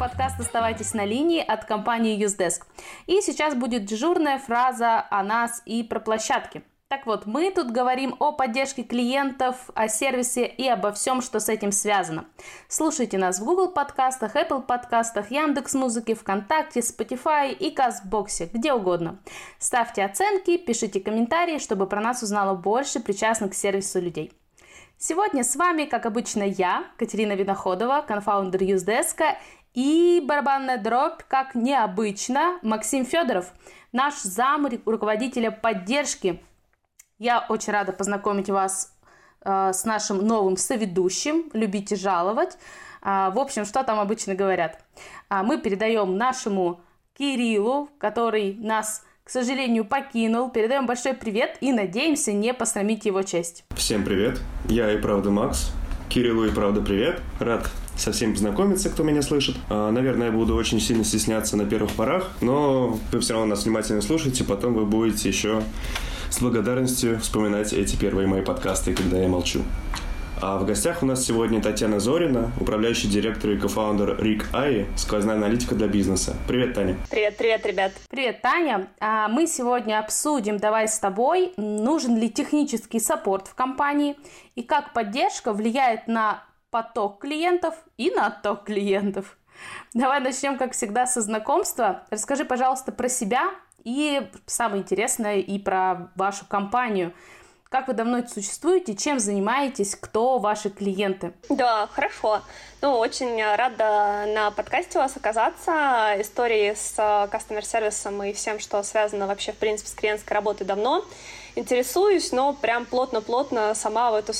подкаст «Оставайтесь на линии» от компании Usedesk. И сейчас будет дежурная фраза о нас и про площадки. Так вот, мы тут говорим о поддержке клиентов, о сервисе и обо всем, что с этим связано. Слушайте нас в Google подкастах, Apple подкастах, Яндекс Музыке, ВКонтакте, Spotify и Кастбоксе, где угодно. Ставьте оценки, пишите комментарии, чтобы про нас узнало больше причастных к сервису людей. Сегодня с вами, как обычно, я, Катерина Виноходова, конфаундер Юздеска, и барабанная дробь, как необычно, Максим Федоров, наш зам руководителя поддержки я очень рада познакомить вас э, с нашим новым соведущим. Любите жаловать. Э, в общем, что там обычно говорят? Э, мы передаем нашему Кириллу, который нас к сожалению, покинул. Передаем большой привет и надеемся не посрамить его честь. Всем привет. Я и правда Макс. Кириллу и правда привет. Рад со всеми познакомиться, кто меня слышит. Наверное, я буду очень сильно стесняться на первых порах, но вы все равно нас внимательно слушаете, потом вы будете еще с благодарностью вспоминать эти первые мои подкасты, когда я молчу. А в гостях у нас сегодня Татьяна Зорина, управляющий директор и кофаундер Рик Аи, сквозная аналитика для бизнеса. Привет, Таня. Привет, привет, ребят. Привет, Таня. А мы сегодня обсудим, давай с тобой, нужен ли технический саппорт в компании и как поддержка влияет на поток клиентов и на отток клиентов. Давай начнем, как всегда, со знакомства. Расскажи, пожалуйста, про себя, и самое интересное и про вашу компанию. Как вы давно существуете, чем занимаетесь, кто ваши клиенты? Да, хорошо. Ну, очень рада на подкасте у вас оказаться. Истории с кастомер-сервисом и всем, что связано вообще, в принципе, с клиентской работой давно. Интересуюсь, но прям плотно-плотно сама в эту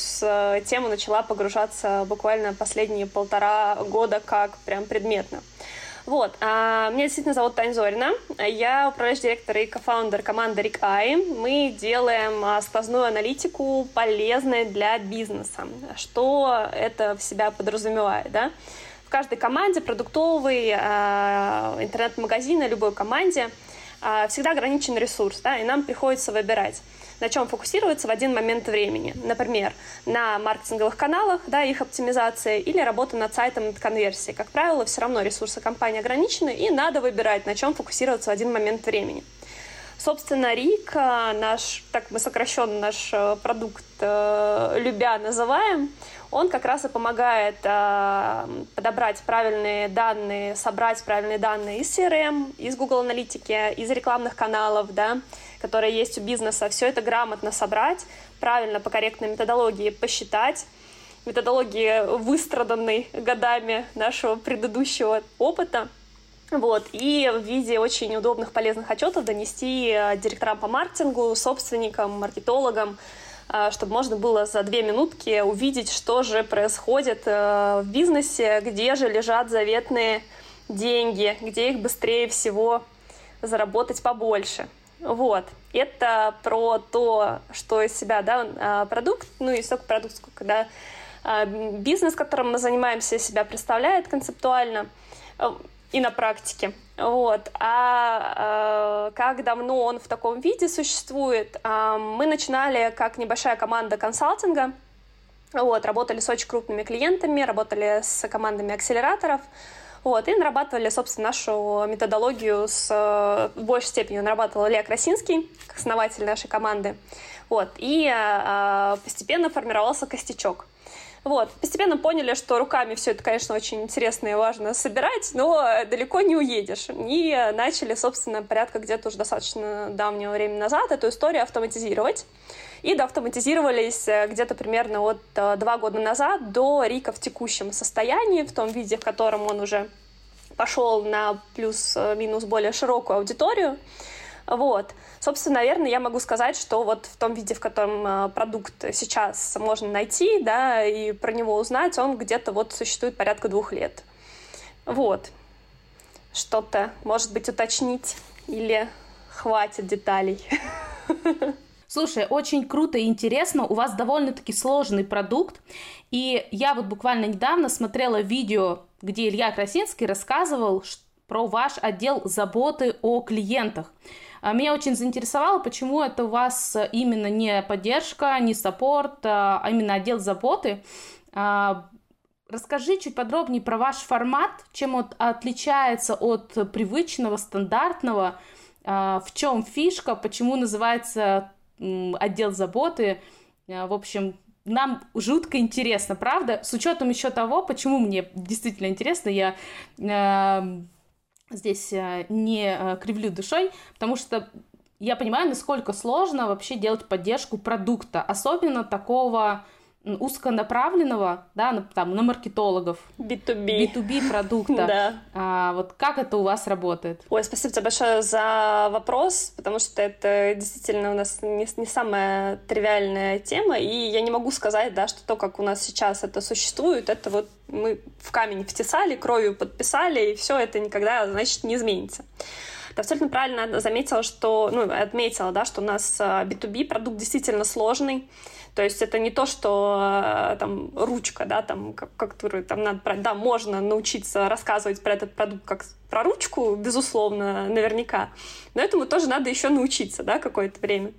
тему начала погружаться буквально последние полтора года как прям предметно. Вот. А, меня действительно зовут Таня Зорина. Я управляющий директор и кофаундер команды RigAI. Мы делаем а, сквозную аналитику, полезной для бизнеса. Что это в себя подразумевает, да? В каждой команде, продуктовой, а, интернет-магазине, любой команде всегда ограничен ресурс, да, и нам приходится выбирать на чем фокусироваться в один момент времени. Например, на маркетинговых каналах, да, их оптимизация или работа над сайтом над конверсией. Как правило, все равно ресурсы компании ограничены, и надо выбирать, на чем фокусироваться в один момент времени. Собственно, Рик, наш, так мы сокращенно наш э, продукт э, любя называем, он как раз и помогает э, подобрать правильные данные, собрать правильные данные из CRM, из Google Аналитики, из рекламных каналов, да, которые есть у бизнеса, все это грамотно собрать, правильно по корректной методологии посчитать, методологии, выстраданной годами нашего предыдущего опыта, вот, и в виде очень удобных, полезных отчетов донести э, директорам по маркетингу, собственникам, маркетологам, э, чтобы можно было за две минутки увидеть, что же происходит э, в бизнесе, где же лежат заветные деньги, где их быстрее всего заработать побольше. Вот. Это про то, что из себя, да, а, продукт, ну и столько продукт, сколько, да, а, бизнес, которым мы занимаемся, себя представляет концептуально э, и на практике. Вот. А э, как давно он в таком виде существует? Э, мы начинали как небольшая команда консалтинга. Вот, работали с очень крупными клиентами, работали с командами акселераторов. Вот, и нарабатывали, собственно, нашу методологию с в большей степени нарабатывал Илья Красинский, основатель нашей команды. Вот, и а, постепенно формировался костячок. Вот. Постепенно поняли, что руками все это, конечно, очень интересно и важно собирать, но далеко не уедешь. И начали, собственно, порядка где-то уже достаточно давнего времени назад эту историю автоматизировать. И доавтоматизировались э, где-то примерно от э, два года назад до Рика в текущем состоянии, в том виде, в котором он уже пошел на плюс-минус более широкую аудиторию. Вот. Собственно, наверное, я могу сказать, что вот в том виде, в котором э, продукт сейчас можно найти, да, и про него узнать, он где-то вот существует порядка двух лет. Вот. Что-то, может быть, уточнить или хватит деталей. Слушай, очень круто и интересно. У вас довольно-таки сложный продукт. И я вот буквально недавно смотрела видео, где Илья Красинский рассказывал про ваш отдел заботы о клиентах. А, меня очень заинтересовало, почему это у вас именно не поддержка, не саппорт, а именно отдел заботы. А, расскажи чуть подробнее про ваш формат, чем он отличается от привычного, стандартного, а, в чем фишка, почему называется отдел заботы. А, в общем, нам жутко интересно, правда? С учетом еще того, почему мне действительно интересно, я э, здесь э, не э, кривлю душой, потому что я понимаю, насколько сложно вообще делать поддержку продукта, особенно такого узконаправленного, да, там, на маркетологов. B2B. B2B продукта. да. А, вот как это у вас работает? Ой, спасибо тебе большое за вопрос, потому что это действительно у нас не, не самая тривиальная тема, и я не могу сказать, да, что то, как у нас сейчас это существует, это вот мы в камень втесали, кровью подписали, и все это никогда, значит, не изменится. Абсолютно правильно заметила, что, ну, отметила, да, что у нас B2B а, продукт действительно сложный, то есть это не то, что э, там ручка, да, там, как, которую там надо, да, можно научиться рассказывать про этот продукт как про ручку, безусловно, наверняка, но этому тоже надо еще научиться, да, какое-то время.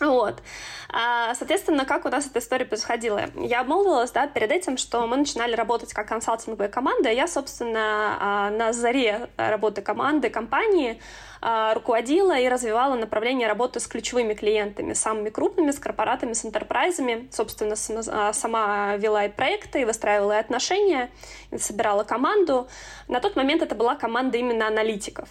Вот. А, соответственно, как у нас эта история происходила? Я обмолвилась, да, перед этим, что мы начинали работать как консалтинговая команда. Я, собственно, а, на заре работы команды, компании а, руководила и развивала направление работы с ключевыми клиентами, самыми крупными, с корпоратами, с интерпрайзами. Собственно, сама вела и проекты, и выстраивала и отношения, и собирала команду. На тот момент это была команда именно аналитиков.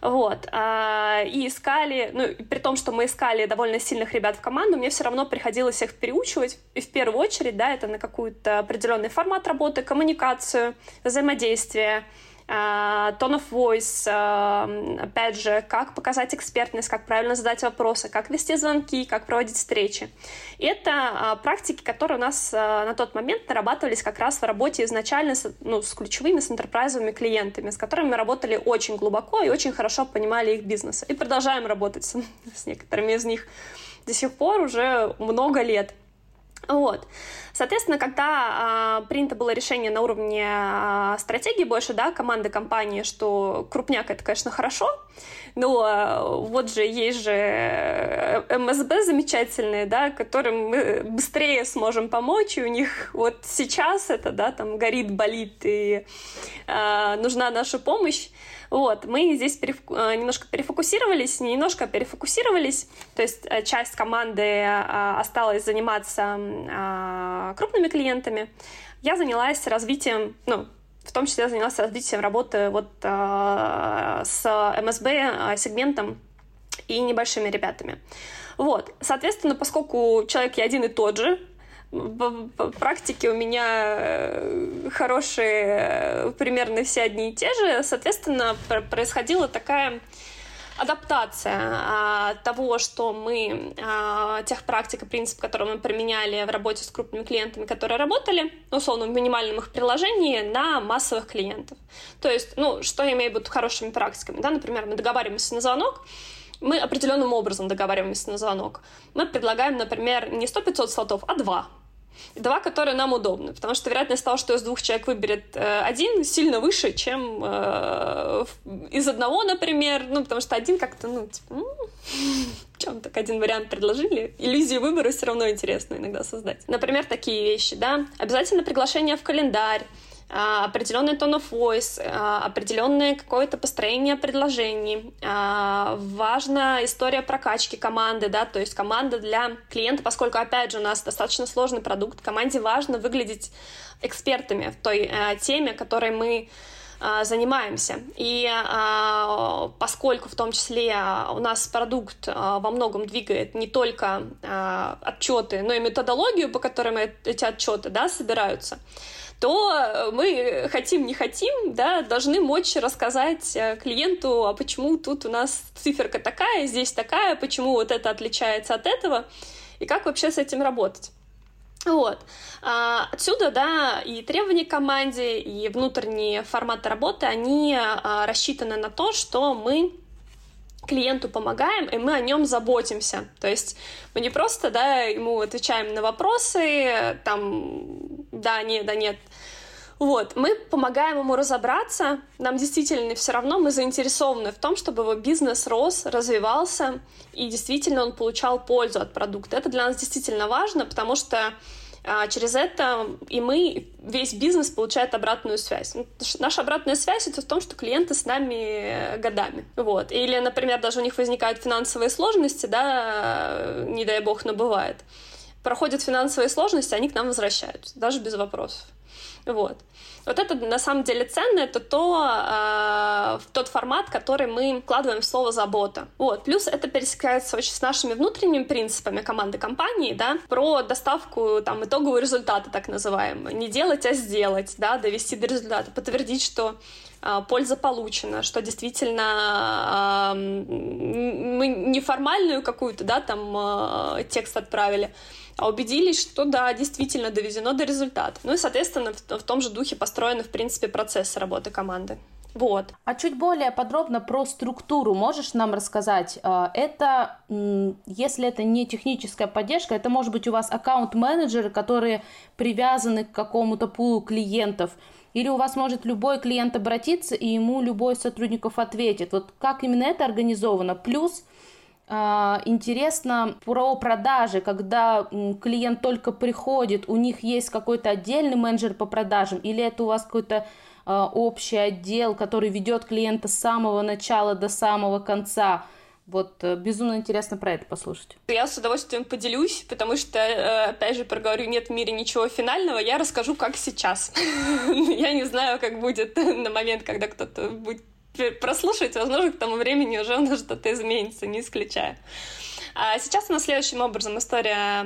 Вот. А, и искали, ну, при том, что мы искали довольно сильных ребят в команду, мне все равно приходилось их переучивать. И в первую очередь, да, это на какой-то определенный формат работы, коммуникацию, взаимодействие, tone of voice, а, опять же, как показать экспертность, как правильно задать вопросы, как вести звонки, как проводить встречи. Это а, практики, которые у нас на тот момент нарабатывались как раз в работе изначально с, ну, с ключевыми, с интерпрайзовыми клиентами, с которыми мы работали очень глубоко и очень хорошо понимали их бизнес. И продолжаем работать с некоторыми из них до сих пор уже много лет. Вот. Соответственно, когда э, принято было решение на уровне э, стратегии больше, да, команды компании, что крупняк это, конечно, хорошо, но э, вот же есть же э, МСБ замечательные, да, которым мы быстрее сможем помочь, и у них вот сейчас это, да, там горит, болит, и э, нужна наша помощь. Вот, мы здесь переф... Э, немножко перефокусировались, не немножко, а перефокусировались, то есть э, часть команды э, осталась заниматься крупными клиентами. Я занялась развитием, ну, в том числе занялась развитием работы вот с МСБ сегментом и небольшими ребятами. Вот, соответственно, поскольку человек я один и тот же, практики у меня э, хорошие, э, примерно все одни и те же. Соответственно, происходила такая адаптация а, того, что мы, а, тех практик и принципов, которые мы применяли в работе с крупными клиентами, которые работали, условно, в минимальном их приложении на массовых клиентов. То есть, ну, что я имею в виду хорошими практиками, да, например, мы договариваемся на звонок, мы определенным образом договариваемся на звонок. Мы предлагаем, например, не 100-500 слотов, а 2 Два, которые нам удобны, потому что вероятность того, что из двух человек выберет э, один, сильно выше, чем э, из одного, например, ну, потому что один как-то, ну, типа, чем так один вариант предложили. Иллюзию выбора все равно интересно иногда создать. Например, такие вещи, да, обязательно приглашение в календарь, определенный tone of voice, а, определенное какое-то построение предложений. А, важна история прокачки команды, да, то есть команда для клиента, поскольку, опять же, у нас достаточно сложный продукт, команде важно выглядеть экспертами в той теме, которой мы занимаемся. И а, поскольку в том числе у нас продукт а, во многом двигает не только а, отчеты, но и методологию, по которой эти отчеты да, собираются, то э, мы хотим, не хотим, да, должны мочь рассказать э, клиенту, а почему тут у нас циферка такая, здесь такая, почему вот это отличается от этого, и как вообще с этим работать. Вот. А, отсюда, да, и требования к команде, и внутренние форматы работы, они а, рассчитаны на то, что мы клиенту помогаем, и мы о нем заботимся. То есть мы не просто, да, ему отвечаем на вопросы, там, да, нет, да, нет. Вот, мы помогаем ему разобраться, нам действительно все равно, мы заинтересованы в том, чтобы его бизнес рос, развивался, и действительно он получал пользу от продукта. Это для нас действительно важно, потому что А через это и мы, весь бизнес получает обратную связь. Ну, наша обратная связь это в том, что клиенты с нами годами. Вот. Или, например, даже у них возникают финансовые сложности, да, не дай бог, но бывает. Проходят финансовые сложности, они к нам возвращаются, даже без вопросов. Вот. Вот это на самом деле ценно, это то, э, тот формат, который мы вкладываем в слово «забота». Вот. Плюс это пересекается очень с нашими внутренними принципами команды компании, да, про доставку там итогового результата, так называемого. Не делать, а сделать, да, довести до результата, подтвердить, что польза получена, что действительно э, мы неформальную какую-то, да, там э, текст отправили, а убедились, что да, действительно доведено до результата. Ну и, соответственно, в, том же духе построены, в принципе, процессы работы команды. Вот. А чуть более подробно про структуру можешь нам рассказать? А, это, если это не техническая поддержка, это может быть у вас аккаунт-менеджеры, которые привязаны к какому-то пулу клиентов, или у вас может любой клиент обратиться, и ему любой из сотрудников ответит. Вот как именно это организовано? Плюс а, интересно про продажи, когда клиент только приходит, у них есть какой-то отдельный менеджер по продажам, или это у вас какой-то а, общий отдел, который ведет клиента с самого начала до самого конца. Вот э, безумно интересно про это послушать. Я с удовольствием поделюсь, потому что, э, опять же, проговорю, нет в мире ничего финального, я расскажу, как сейчас. Я не знаю, как будет на момент, когда кто-то будет прослушать, возможно, к тому времени уже у нас что-то изменится, не исключаю. А сейчас у нас следующим образом история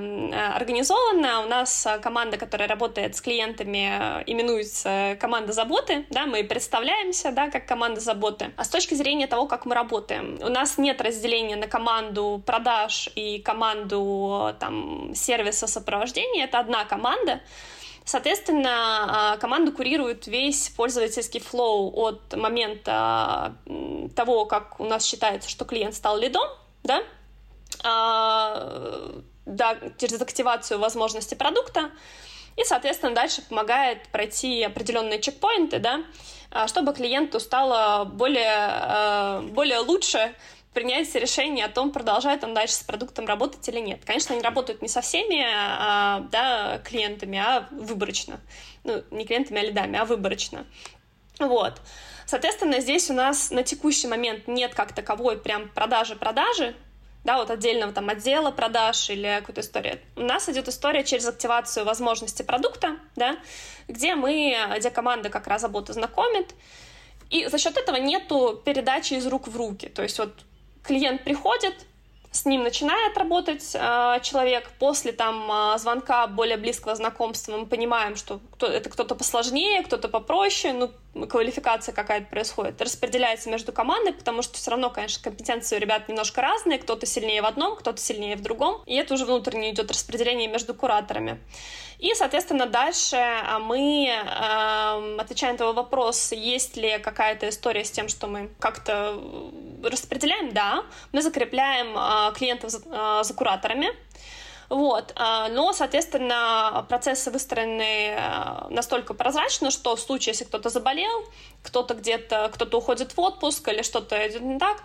организована. У нас команда, которая работает с клиентами, именуется команда заботы. Да, мы представляемся да, как команда заботы. А с точки зрения того, как мы работаем, у нас нет разделения на команду продаж и команду там, сервиса сопровождения. Это одна команда. Соответственно, а, команда курирует весь пользовательский флоу от момента того, как у нас считается, что клиент стал лидом, да, да, через активацию возможности продукта, и, соответственно, дальше помогает пройти определенные чекпоинты, да, а, чтобы клиенту стало более, более лучше принять решение о том, продолжает он дальше с продуктом работать или нет. Конечно, они работают не со всеми а, да, клиентами, а выборочно. Ну, не клиентами, а лидами, а выборочно. Вот. Соответственно, здесь у нас на текущий момент нет как таковой прям продажи-продажи, да, вот отдельного там отдела продаж или какой-то истории. У нас идет история через активацию возможности продукта, да, где мы, где команда как раз работу знакомит, и за счет этого нету передачи из рук в руки. То есть вот клиент приходит, с ним начинает работать э, человек. После там э, звонка более близкого знакомства мы понимаем, что кто, это кто-то посложнее, кто-то попроще, ну, квалификация какая-то происходит. Распределяется между командой, потому что все равно, конечно, компетенции у ребят немножко разные. Кто-то сильнее в одном, кто-то сильнее в другом. И это уже внутренне идет распределение между кураторами. И, соответственно, дальше а, мы э, отвечаем на твой вопрос, есть ли какая-то история с тем, что мы как-то распределяем, да. Мы закрепляем э, клиентов за, э, за кураторами, вот. Но, соответственно, процессы выстроены настолько прозрачно, что в случае, если кто-то заболел, кто-то где-то, кто-то уходит в отпуск или что-то идет не так,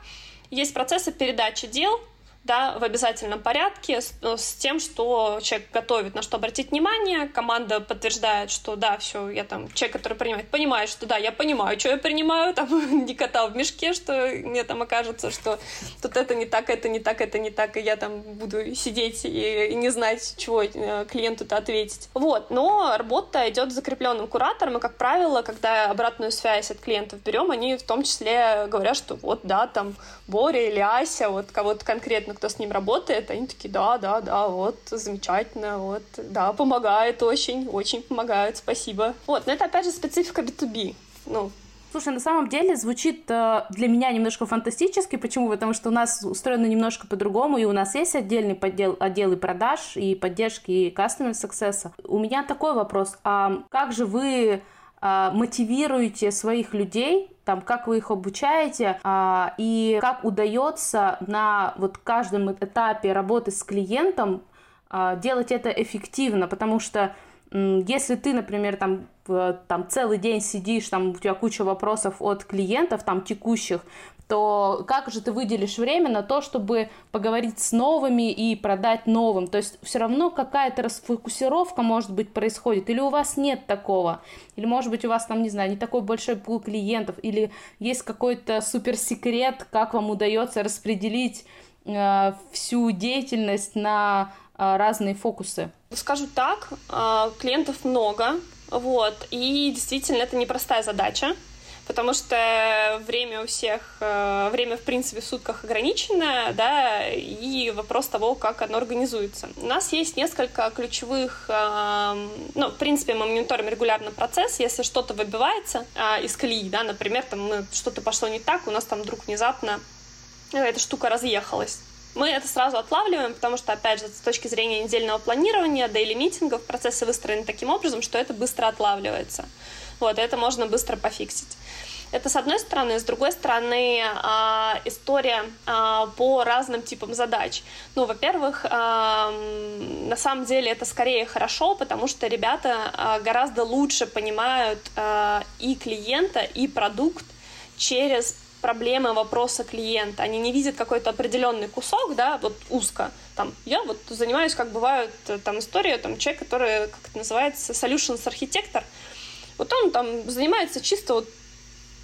есть процессы передачи дел да, в обязательном порядке с, с тем, что человек готовит, на что обратить внимание, команда подтверждает, что да, все, я там, человек, который принимает, понимает, что да, я понимаю, что я принимаю, там, не кота в мешке, что мне там окажется, что тут это не так, это не так, это не так, и я там буду сидеть и, и не знать, чего э, клиенту-то ответить. Вот, но работа идет закрепленным куратором, и, как правило, когда обратную связь от клиентов берем, они в том числе говорят, что вот, да, там, Боря или Ася, вот кого-то конкретно понятно, кто с ним работает, они такие, да, да, да, вот, замечательно, вот, да, помогает очень, очень помогает, спасибо. Вот, но это, опять же, специфика B2B, ну, Слушай, на самом деле звучит э, для меня немножко фантастически. Почему? Потому что у нас устроено немножко по-другому, и у нас есть отдельный поддел, отделы продаж и поддержки и customer success. У меня такой вопрос. А как же вы мотивируете своих людей там, как вы их обучаете а, и как удается на вот каждом этапе работы с клиентом а, делать это эффективно, потому что если ты, например, там, там целый день сидишь, там у тебя куча вопросов от клиентов, там текущих, то как же ты выделишь время на то, чтобы поговорить с новыми и продать новым? То есть все равно какая-то расфокусировка, может быть, происходит, или у вас нет такого, или, может быть, у вас там, не знаю, не такой большой пул клиентов, или есть какой-то суперсекрет, как вам удается распределить э, всю деятельность на э, разные фокусы? Скажу так, э, клиентов много, вот, и действительно это непростая задача, потому что время у всех, э, время, в принципе, в сутках ограничено, да, и вопрос того, как оно организуется. У нас есть несколько ключевых, э, ну, в принципе, мы мониторим регулярно процесс, если что-то выбивается э, из колеи, да, например, там что-то пошло не так, у нас там вдруг внезапно эта штука разъехалась. Мы это сразу отлавливаем, потому что, опять же, с точки зрения недельного планирования, дейли митингов, процессы выстроены таким образом, что это быстро отлавливается. Вот, это можно быстро пофиксить. Это с одной стороны. С другой стороны, а, история а, по разным типам задач. Ну, во-первых, а, на самом деле это скорее хорошо, потому что ребята гораздо лучше понимают и клиента, и продукт через проблемы, вопросы клиента. Они не видят какой-то определенный кусок, да, вот узко. Там, я вот занимаюсь, как бывают там история, там человек, который, как это называется, solutions архитектор, вот он там занимается чисто вот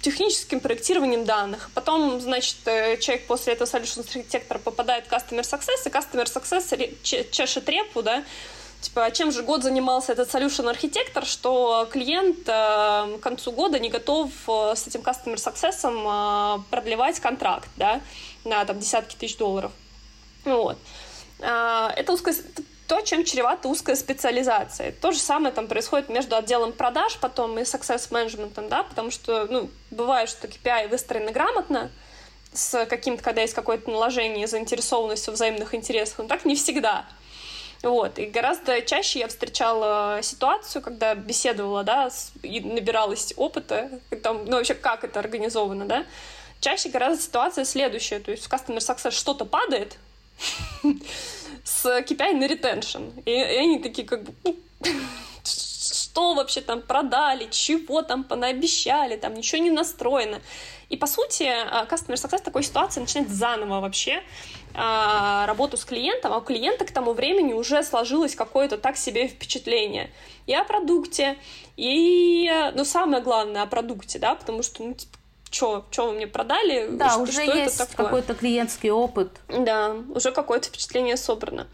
техническим проектированием данных. Потом, значит, э, человек после этого solution архитектора попадает в Customer Success, и Customer Success чешет репу, да, типа, а чем же год занимался этот solution архитектор, что клиент э, к концу года не готов э, с этим Customer Success э, продлевать контракт, да, на там десятки тысяч долларов. Вот. Э, это узкая то, чем чревата узкая специализация. То же самое там происходит между отделом продаж потом и success management, да, потому что, ну, бывает, что KPI выстроены грамотно, с каким-то, когда есть какое-то наложение, заинтересованность в взаимных интересах, но так не всегда. Вот. И гораздо чаще я встречала ситуацию, когда беседовала, да, и набиралась опыта, там, ну, вообще, как это организовано, да. Чаще гораздо ситуация следующая, то есть в Customer Success что-то падает, с KPI на ретеншн. И, и они такие как бы, «Ну, что вообще там продали, чего там понаобещали, там ничего не настроено. И по сути, а, Customer Success в такой ситуации начинает заново вообще а, работу с клиентом, а у клиента к тому времени уже сложилось какое-то так себе впечатление и о продукте, и, ну, самое главное, о продукте, да, потому что, ну, типа, что, вы мне продали? Да, что, уже что есть какой-то клиентский опыт. Да, уже какое-то впечатление собрано.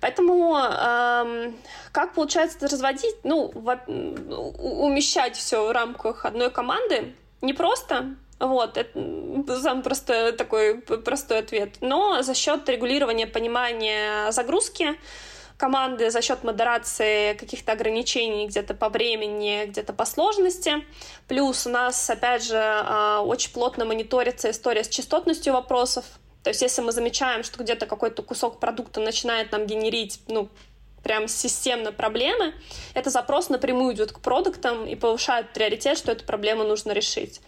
Поэтому эм, как получается это разводить? Ну, умещать все в рамках одной команды непросто. Вот, это самый простой, такой простой ответ. Но за счет регулирования понимания загрузки, команды за счет модерации каких-то ограничений где-то по времени, где-то по сложности. Плюс у нас, опять же, а, очень плотно мониторится история с частотностью вопросов. То есть если мы замечаем, что где-то какой-то кусок продукта начинает нам генерить ну, прям системно проблемы, это запрос напрямую идет к продуктам и повышает приоритет, что эту проблему нужно решить.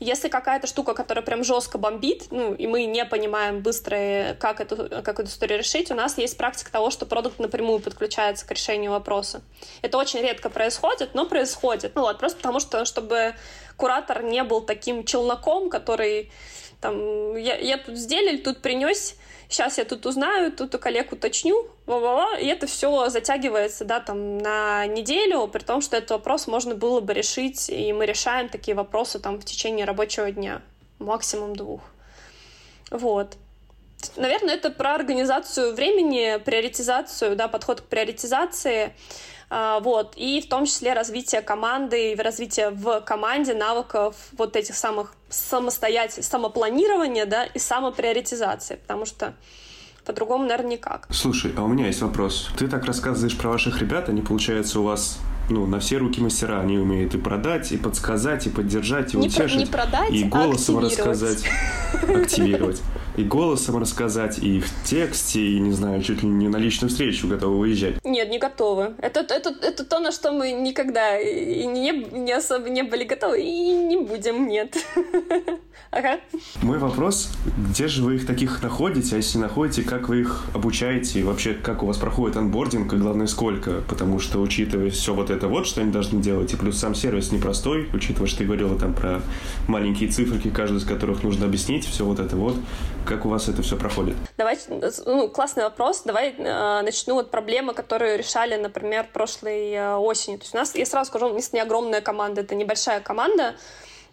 Если какая-то штука, которая прям жестко бомбит, ну, и мы не понимаем быстро, как эту, как эту историю решить, у нас есть практика того, что продукт напрямую подключается к решению вопроса. Это очень редко происходит, но происходит. Вот, просто потому что, чтобы куратор не был таким челноком, который там, я, я тут сделал, тут принес, сейчас я тут узнаю, тут у коллег уточню, ла-ла-ла, и это все затягивается, да, там, на неделю, при том, что этот вопрос можно было бы решить, и мы решаем такие вопросы там в течение рабочего дня, максимум двух. Вот. Наверное, это про организацию времени, приоритизацию, да, подход к приоритизации, вот, и в том числе развитие команды развитие в команде навыков вот этих самых самостоятельных, самопланирования, да, и самоприоритизации, потому что по-другому, наверное, никак. Слушай, а у меня есть вопрос. Ты так рассказываешь про ваших ребят, они, получается, у вас ну, на все руки мастера. Они умеют и продать, и подсказать, и поддержать, и не утешить. Про, не продать, и а голосом рассказать, активировать. И голосом рассказать, и в тексте, и, не знаю, чуть ли не на личную встречу готовы выезжать. Нет, не готовы. Это, это, это то, на что мы никогда и не, не особо не были готовы, и не будем, нет. Ага. Мой вопрос, где же вы их таких находите, а если находите, как вы их обучаете, и вообще, как у вас проходит анбординг, и главное, сколько? Потому что, учитывая все вот это вот, что они должны делать. И плюс сам сервис непростой, учитывая, что ты говорила там про маленькие циферки, каждую из которых нужно объяснить, все вот это вот. Как у вас это все проходит? Давайте, ну, классный вопрос. Давай э, начну от проблемы, которую решали, например, прошлой э, осенью. То есть у нас, я сразу скажу, у нас не огромная команда, это небольшая команда,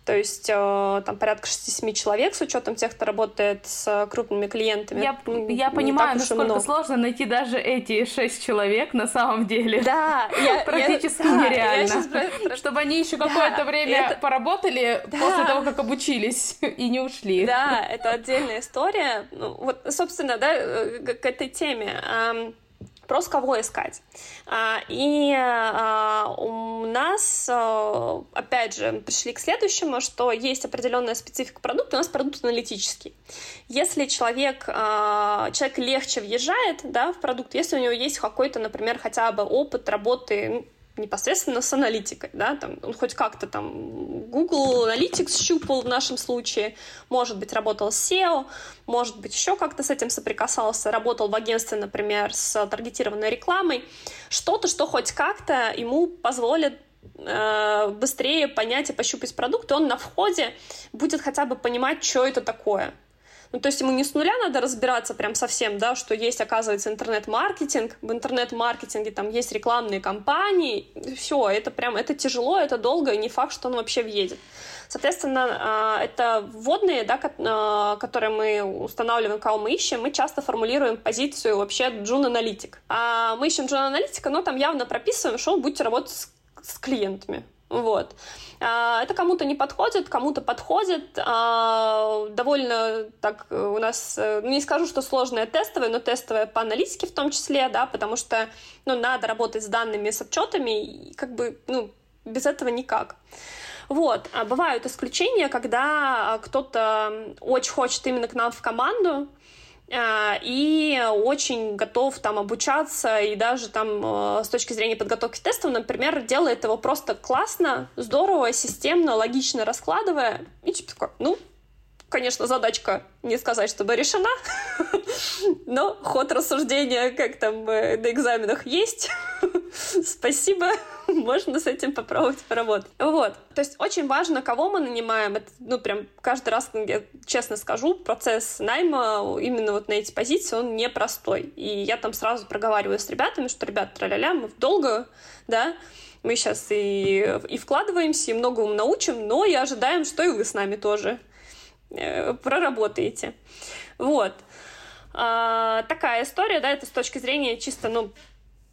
то есть э, там порядка 6-7 человек с учетом тех, кто работает с крупными клиентами. Я, я понимаю, насколько много. сложно найти даже эти 6 человек на самом деле. Да, я, практически я, нереально. Да, я Чтобы они еще да, какое-то время это... поработали да. после того, как обучились и не ушли. Да, это отдельная история. Ну, вот, собственно, да, э, к этой теме вопрос, кого искать. А, и а, у нас, а, опять же, пришли к следующему, что есть определенная специфика продукта, у нас продукт аналитический. Если человек, человек легче въезжает да, в продукт, если у него есть какой-то, например, хотя бы опыт работы непосредственно с аналитикой, да, там, он хоть как-то там Google Analytics щупал в нашем случае, может быть, работал с SEO, может быть, еще как-то с этим соприкасался, работал в агентстве, например, с таргетированной рекламой, что-то, что хоть как-то ему позволит э, быстрее понять и пощупать продукт, и он на входе будет хотя бы понимать, что это такое. Ну, то есть ему не с нуля надо разбираться прям совсем, да, что есть, оказывается, интернет-маркетинг. В интернет-маркетинге там есть рекламные кампании. Все, это прям, это тяжело, это долго, и не факт, что он вообще въедет. Соответственно, а, это вводные, да, а, которые мы устанавливаем, кого мы ищем, мы часто формулируем позицию вообще джун-аналитик. А мы ищем джун-аналитика, но там явно прописываем, что вы будете работать с, с клиентами. Вот. А, это кому-то не подходит, кому-то подходит. А, довольно так у нас, э, не скажу, что сложное тестовое, но тестовое по аналитике в том числе, да, потому что ну, надо работать с данными, с отчетами, и как бы ну, без этого никак. Вот. А бывают исключения, когда кто-то очень хочет именно к нам в команду, а, и очень готов там обучаться и даже там э, с точки зрения подготовки тестов, например, делает его просто классно, здорово, системно, логично раскладывая. И типа такой, ну, конечно, задачка не сказать, чтобы решена, но ход рассуждения, как там э, на экзаменах, есть. Спасибо, можно с этим попробовать поработать. Вот. То есть очень важно, кого мы нанимаем. Это, ну, прям каждый раз, я честно скажу, процесс найма именно вот на эти позиции, он непростой. И я там сразу проговариваю с ребятами, что, ребят, тра-ля-ля, мы в долгую, да, мы сейчас и, и вкладываемся, и многому научим, но и ожидаем, что и вы с нами тоже проработаете. Вот. А, такая история, да, это с точки зрения чисто, ну,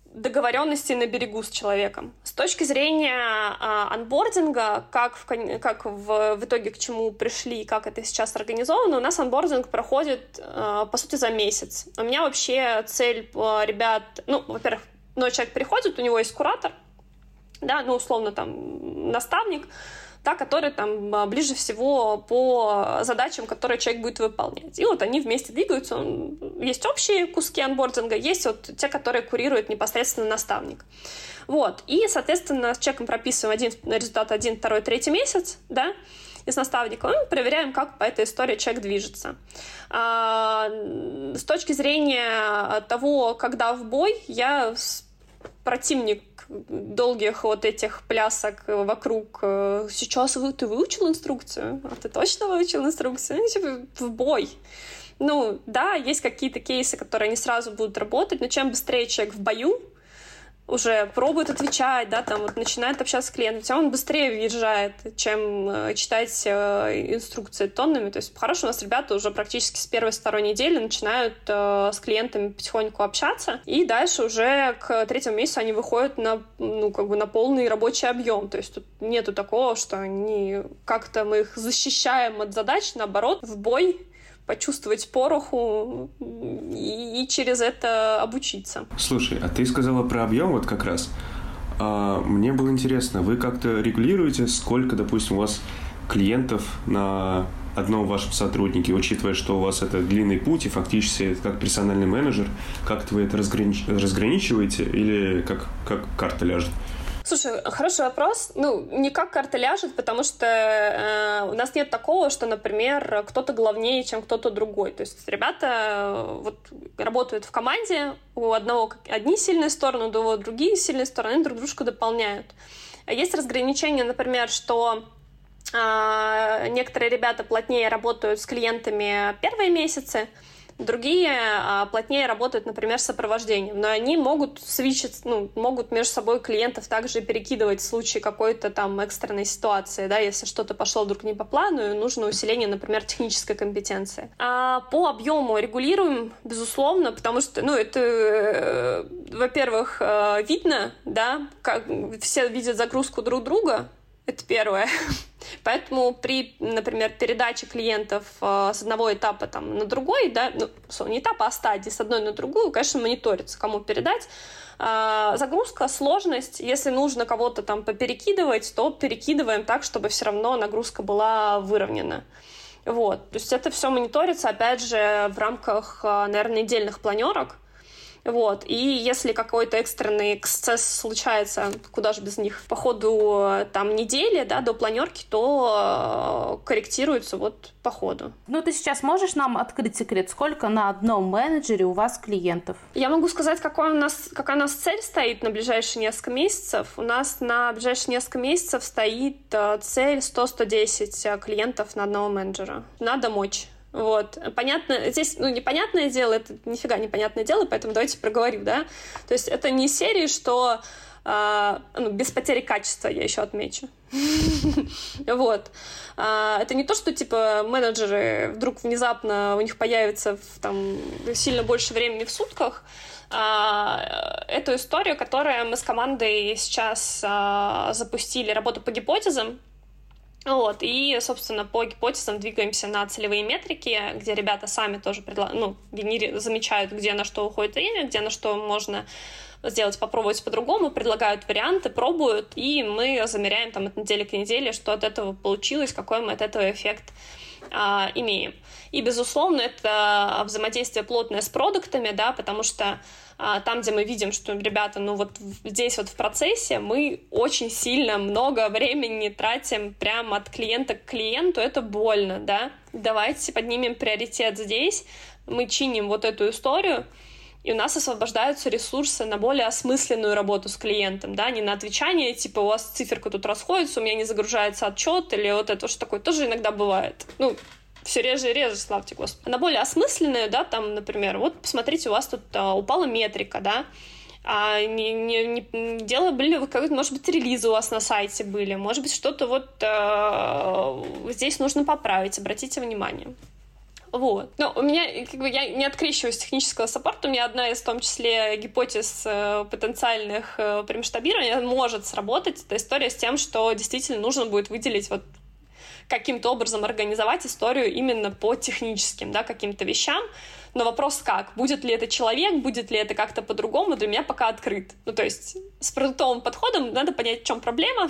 договоренности на берегу с человеком. С точки зрения а, анбординга, как, в, как в, в итоге к чему пришли, как это сейчас организовано, у нас анбординг проходит, а, по сути, за месяц. У меня вообще цель ребят, ну, во-первых, ну, человек приходит, у него есть куратор, да, ну, условно, там, наставник, та, которая там а, ближе всего по задачам, которые человек будет выполнять. И вот они вместе двигаются. Есть общие куски анбординга, есть вот те, которые курирует непосредственно наставник. Вот. И, соответственно, с человеком прописываем один, результат один, второй, третий месяц, да, и с наставником мы проверяем, как по этой истории человек движется. А, с точки зрения того, когда в бой, я противник долгих вот этих плясок вокруг э, «Сейчас ты выучил инструкцию? А ты точно выучил инструкцию?» ну, типа, в бой. Ну, да, есть какие-то кейсы, которые не сразу будут работать, но чем быстрее человек в бою, уже пробует отвечать, да, там вот начинает общаться с клиентом, тем он быстрее въезжает, чем э, читать э, инструкции тоннами. То есть, хорошо, у нас ребята уже практически с первой, второй недели начинают э, с клиентами потихоньку общаться, и дальше уже к третьему месяцу они выходят на, ну, как бы на полный рабочий объем. То есть тут нету такого, что они как-то мы их защищаем от задач, наоборот, в бой почувствовать пороху и, и через это обучиться. Слушай, а ты сказала про объем вот как раз. А, мне было интересно, вы как-то регулируете, сколько, допустим, у вас клиентов на одном вашем сотруднике, учитывая, что у вас это длинный путь, и фактически как персональный менеджер, как-то вы это разгранич... разграничиваете или как, как карта ляжет? Слушай, хороший вопрос. Ну, никак карта ляжет, потому что э, у нас нет такого, что, например, кто-то главнее, чем кто-то другой. То есть ребята э, вот работают в команде, у одного одни сильные стороны, у другого другие сильные стороны, они друг дружку дополняют. Есть разграничение, например, что э, некоторые ребята плотнее работают с клиентами первые месяцы, Другие а, плотнее работают, например, с сопровождением, но они могут свичить, ну, могут между собой клиентов также перекидывать в случае какой-то там экстренной ситуации, да, если что-то пошло вдруг не по плану, и нужно усиление, например, технической компетенции. А по объему регулируем, безусловно, потому что, ну, это, э, во-первых, э, видно, да, как все видят загрузку друг друга, это первое. Поэтому при, например, передаче клиентов э, с одного этапа там, на другой, да, ну, не этапа, а стадии, с одной на другую, конечно, мониторится, кому передать. Э, загрузка, сложность. Если нужно кого-то там поперекидывать, то перекидываем так, чтобы все равно нагрузка была выровнена. Вот. То есть это все мониторится, опять же, в рамках, э, наверное, недельных планерок. Вот. И если какой-то экстренный эксцесс случается, куда же без них, по ходу э, там недели, да, до планерки, то э, корректируется вот по ходу. Ну, ты сейчас можешь нам открыть секрет, сколько на одном менеджере у вас клиентов? Я могу сказать, какой у нас, какая у нас цель стоит на ближайшие несколько месяцев. У нас на ближайшие несколько месяцев стоит э, цель 100-110 клиентов на одного менеджера. Надо мочь вот. Понятно, здесь, ну, непонятное дело, это нифига непонятное дело, поэтому давайте проговорим, да. То есть это не серии, что Uh, ну, без потери качества, я еще отмечу. вот. Uh, это не то, что, типа, менеджеры вдруг внезапно у них появится там сильно больше времени в сутках. Uh, эту историю, которую мы с командой сейчас запустили, работу по гипотезам, вот, и, собственно, по гипотезам двигаемся на целевые метрики, где ребята сами тоже предла... ну, замечают, где на что уходит время, где на что можно сделать, попробовать по-другому, предлагают варианты, пробуют, и мы замеряем там от недели к неделе, что от этого получилось, какой мы от этого эффект а, имеем. И, безусловно, это взаимодействие плотное с продуктами, да, потому что а, там, где мы видим, что ребята, ну вот здесь вот в процессе мы очень сильно много времени тратим прямо от клиента к клиенту, это больно, да, давайте поднимем приоритет здесь, мы чиним вот эту историю, и у нас освобождаются ресурсы на более осмысленную работу с клиентом, да, не на отвечание, типа, у вас циферка тут расходится, у меня не загружается отчет, или вот это что такое тоже иногда бывает. Ну, все реже и реже, славьте Господи. На более осмысленную, да, там, например, вот посмотрите, у вас тут а, упала метрика, да, а не, не, не дело были, может быть, релизы у вас на сайте были, может быть, что-то вот э, здесь нужно поправить, обратите внимание. Вот. Но у меня, как бы, я не открещиваюсь технического саппорта, у меня одна из, в том числе, гипотез э, потенциальных э, при масштабировании может сработать. Это история с тем, что действительно нужно будет выделить вот каким-то образом организовать историю именно по техническим, да, каким-то вещам. Но вопрос как? Будет ли это человек, будет ли это как-то по-другому, для меня пока открыт. Ну, то есть с продуктовым подходом надо понять, в чем проблема,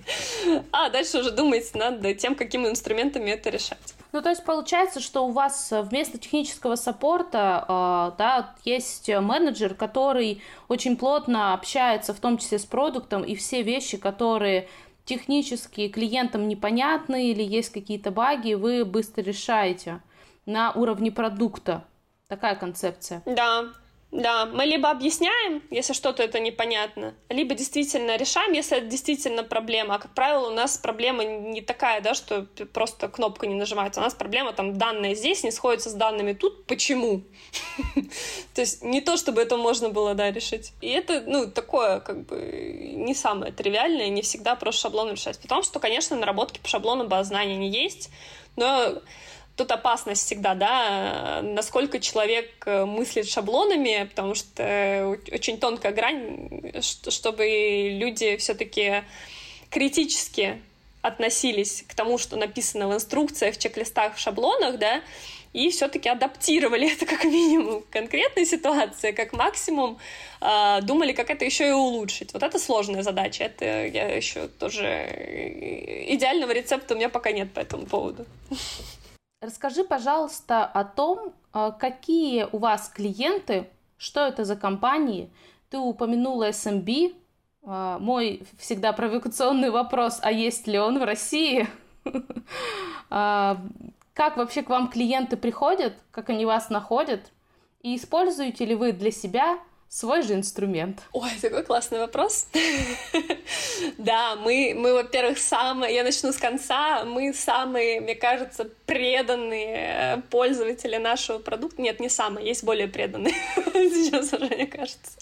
а дальше уже думать над тем, какими инструментами это решать. Ну, то есть получается, что у вас вместо технического саппорта э, да, есть менеджер, который очень плотно общается, в том числе с продуктом, и все вещи, которые технически клиентам непонятны или есть какие-то баги, вы быстро решаете на уровне продукта. Такая концепция. Да, да, мы либо объясняем, если что-то это непонятно, либо действительно решаем, если это действительно проблема. А, как правило, у нас проблема не такая, да, что просто кнопка не нажимается. У нас проблема, там, данные здесь не сходятся с данными тут. Почему? То есть не то, чтобы это можно было, да, решить. И это, ну, такое, как бы, не самое тривиальное, не всегда просто шаблон решать. Потому что, конечно, наработки по шаблону баз знаний не есть, но тут опасность всегда, да, насколько человек э, мыслит шаблонами, потому что э, очень тонкая грань, чтобы люди все-таки критически относились к тому, что написано в инструкциях, в чек-листах, в шаблонах, да, и все-таки адаптировали это как минимум к конкретной ситуации, как максимум э, думали, как это еще и улучшить. Вот это сложная задача. Это я еще тоже э, идеального рецепта у меня пока нет по этому поводу. Расскажи, пожалуйста, о том, а, какие у вас клиенты, что это за компании. Ты упомянула SMB, А, мой всегда провокационный вопрос, а есть ли он в России? А, как вообще к вам клиенты приходят, как они вас находят? И используете ли вы для себя свой же инструмент? Ой, такой классный вопрос. Да, мы, мы, во-первых, самые, я начну с конца, мы самые, мне кажется, преданные пользователи нашего продукта. Нет, не самые, есть более преданные, сейчас уже, мне кажется,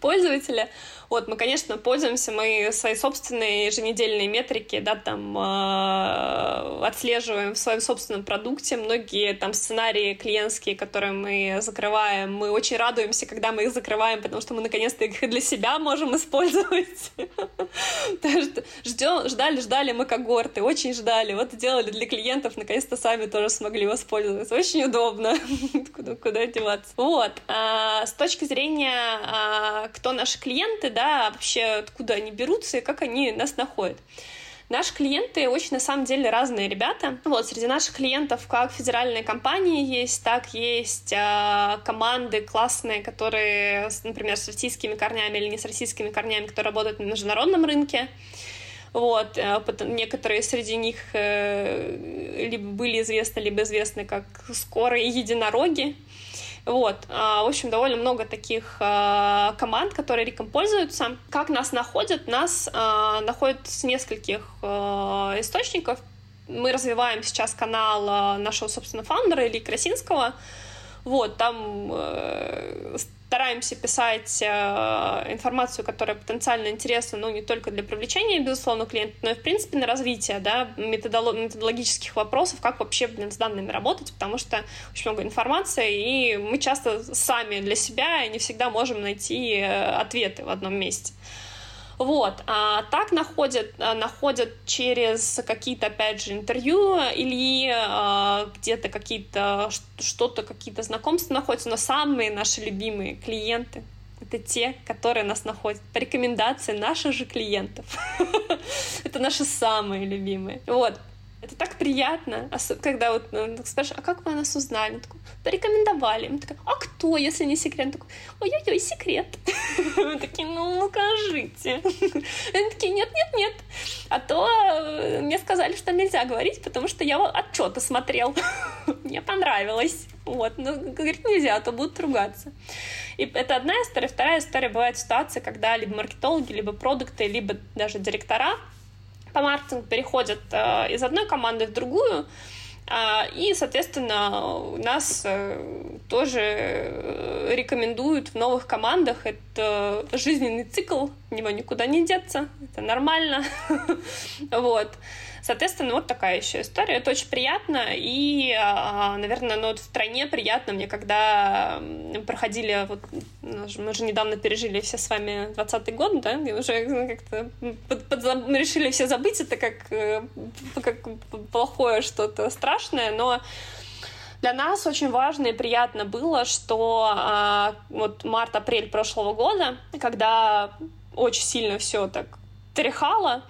пользователи. Вот, мы, конечно, пользуемся, мы свои собственные еженедельные метрики, да, там, э, отслеживаем в своем собственном продукте. Многие там сценарии клиентские, которые мы закрываем, мы очень радуемся, когда мы их закрываем, потому что мы наконец-то их для себя можем использовать. Ждем, ждали, ждали мы когорты, очень ждали. Вот сделали для клиентов, наконец-то сами тоже смогли воспользоваться. Очень удобно. куда, куда деваться. Вот. А, с точки зрения, а, кто наши клиенты, да, вообще откуда они берутся и как они нас находят. Наши клиенты очень, на самом деле, разные ребята. Вот, среди наших клиентов как федеральные компании есть, так есть э, команды классные, которые, например, с российскими корнями или не с российскими корнями, которые работают на международном рынке. Вот, э, некоторые среди них э, либо были известны, либо известны как скорые единороги. Вот, а, в общем, довольно много таких а, команд, которые Риком пользуются. Как нас находят? Нас а, находят с нескольких источников. Мы развиваем сейчас канал нашего, собственно, фаундера Ильи Красинского. Вот, там э, стараемся писать э, информацию, которая потенциально интересна, ну, не только для привлечения, безусловно, клиента, но и, в принципе, на развитие, да, методолог, методологических вопросов, как вообще, блин, с данными работать, потому что очень много информации, и мы часто сами для себя не всегда можем найти э, ответы в одном месте. Вот. А так находят, а, находят через какие-то, опять же, интервью или а, где-то какие-то, что-то, какие-то знакомства находятся, но самые наши любимые клиенты это те, которые нас находят по рекомендации наших же клиентов. Это наши самые любимые. Вот. Это так приятно, когда вот ну, спрашивают, а как вы нас узнали? Такой, порекомендовали. Мы такая, а кто, если не секрет? Он такой, ой-ой-ой, секрет. Мы такие, ну, укажите. Они такие, нет-нет-нет. А то э, мне сказали, что нельзя говорить, потому что я отчеты смотрел. Мне понравилось. Вот, ну, говорить нельзя, а то будут ругаться. И это одна история. Вторая история бывает ситуация, когда либо маркетологи, либо продукты, либо даже директора по маркетингу переходят э, из одной команды в другую, и, соответственно, нас э, тоже э, рекомендуют в новых командах. Это жизненный цикл, него никуда не деться, это нормально. Вот. Соответственно, вот такая еще история. Это очень приятно, и, а, наверное, ну, вот в стране приятно мне, когда проходили, вот, мы же недавно пережили все с вами 20 год, да, и уже ну, как-то под, под, решили все забыть это как, э, как плохое что-то страшное, но для нас очень важно и приятно было, что а, вот март-апрель прошлого года, когда очень сильно все так тряхало,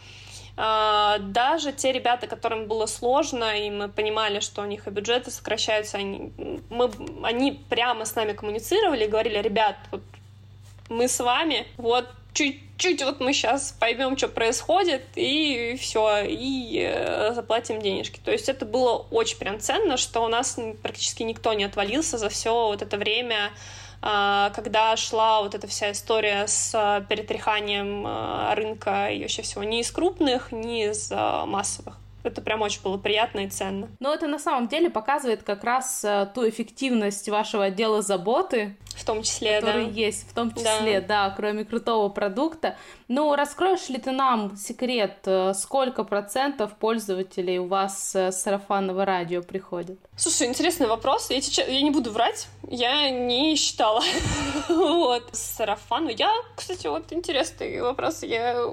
даже те ребята, которым было сложно, и мы понимали, что у них и бюджеты сокращаются, они, мы, они прямо с нами коммуницировали и говорили, ребят, вот мы с вами, вот чуть-чуть вот мы сейчас поймем, что происходит, и все, и э, заплатим денежки. То есть это было очень прям ценно, что у нас практически никто не отвалился за все вот это время, а, когда шла вот эта вся история с а, перетряханием а, рынка и вообще всего ни из крупных, ни из массовых. Это прям очень было приятно и ценно. Но это на самом деле показывает как раз ту эффективность вашего отдела заботы. В том числе, который да. есть, в том числе, да. да, кроме крутого продукта. Ну, раскроешь ли ты нам секрет, э, сколько процентов пользователей у вас с сарафанного радио приходят? Слушай, интересный вопрос. Я, сейчас, я не буду врать, я не считала. вот, сарафану. Я, кстати, вот интересный вопрос. Я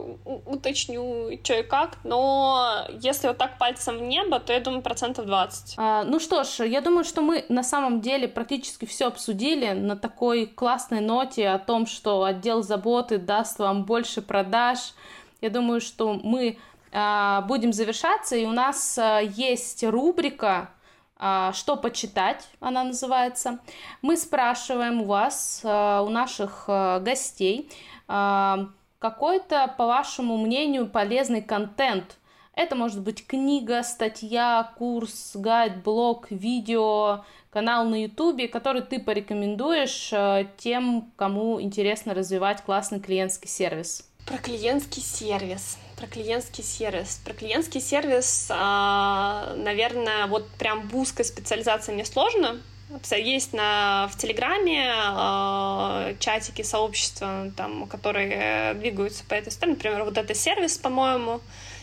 уточню, что и как. Но если вот так пальцем в небо, то я думаю, процентов 20. А, ну что ж, я думаю, что мы на самом деле практически все обсудили на такой классной ноте о том, что отдел заботы даст вам больше продаж. Я думаю, что мы а, будем завершаться, и у нас а, есть рубрика а, «Что почитать?» она называется. Мы спрашиваем у вас, у наших гостей, какой-то, по вашему мнению, полезный контент. Это может быть книга, статья, курс, гайд, блог, видео, канал на ютубе, который ты порекомендуешь э, тем, кому интересно развивать классный клиентский сервис. Про клиентский сервис. Про клиентский сервис. Про клиентский сервис, а, наверное, вот прям в узкой специализации мне сложно, есть на, в Телеграме э, чатики, сообщества, там, которые двигаются по этой стороне. Например, вот это сервис, по-моему,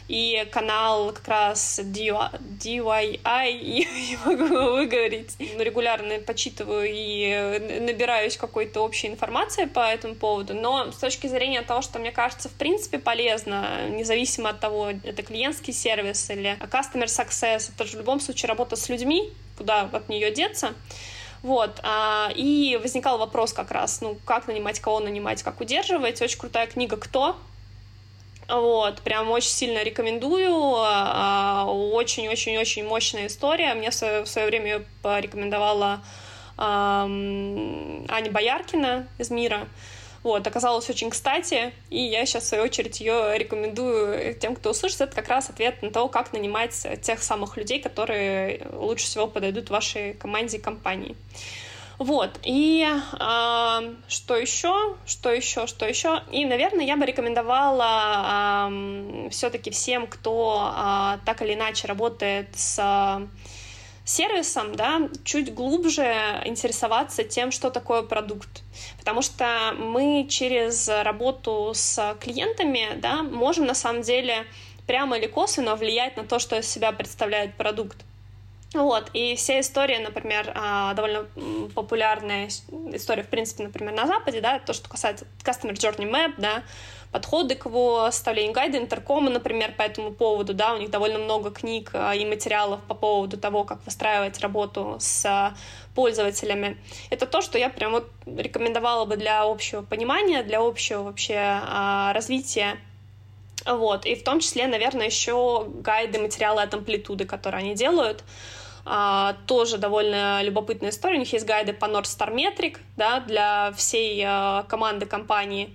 и канал как раз DIY, не могу выговорить. Регулярно почитываю и набираюсь какой-то общей информации по этому поводу, но с точки зрения того, что мне кажется, в принципе, полезно, независимо от того, это клиентский сервис или customer success, это же в любом случае работа с людьми, куда от нее деться. Вот, а, и возникал вопрос как раз, ну, как нанимать, кого нанимать, как удерживать. Очень крутая книга «Кто?», вот, прям очень сильно рекомендую. А, очень-очень-очень мощная история. Мне в свое время порекомендовала Аня Бояркина из «Мира». Вот, оказалось очень кстати, и я сейчас, в свою очередь, ее рекомендую тем, кто услышит. Это как раз ответ на то, как нанимать тех самых людей, которые лучше всего подойдут вашей команде и компании. Вот, и э, что еще, что еще, что еще? И, наверное, я бы рекомендовала э, все-таки всем, кто э, так или иначе работает с э, сервисом, да, чуть глубже интересоваться тем, что такое продукт. Потому что мы через работу с клиентами, да, можем на самом деле прямо или косвенно влиять на то, что из себя представляет продукт. Вот, и вся история, например, а, довольно популярная история, в принципе, например, на Западе, да, то, что касается Customer Journey Map, да, подходы к его составлению гайда, интеркома, например, по этому поводу, да, у них довольно много книг а, и материалов по поводу того, как выстраивать работу с пользователями. Это то, что я прям вот рекомендовала бы для общего понимания, для общего вообще а, развития вот, и в том числе, наверное, еще гайды, материалы от амплитуды, которые они делают. А, тоже довольно любопытная история. У них есть гайды по North Star Metric, да, для всей а, команды компании.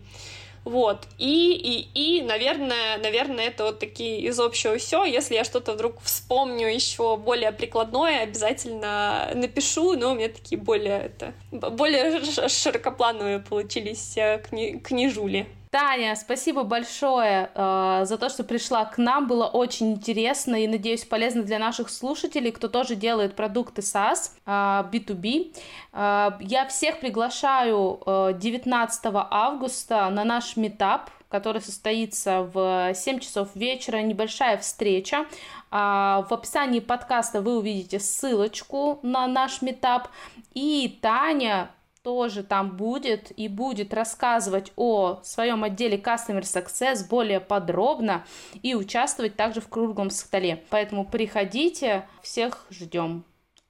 Вот. И, и, и, наверное, наверное, это вот такие из общего все. Если я что-то вдруг вспомню еще более прикладное, обязательно напишу, но у меня такие более, это, более широкоплановые получились э, кни книжули. Таня, спасибо большое э, за то, что пришла к нам. Было очень интересно и, надеюсь, полезно для наших слушателей, кто тоже делает продукты SaaS, э, B2B. Э, я всех приглашаю э, 19 августа на наш метап, который состоится в 7 часов вечера. Небольшая встреча. В описании подкаста вы увидите ссылочку на наш метап. И Таня тоже там будет и будет рассказывать о своем отделе Customer Success более подробно и участвовать также в круглом столе. Поэтому приходите, всех ждем.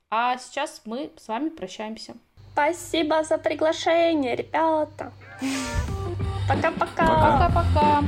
А сейчас мы с вами прощаемся. Спасибо за приглашение, ребята. Пока-пока. Пока-пока.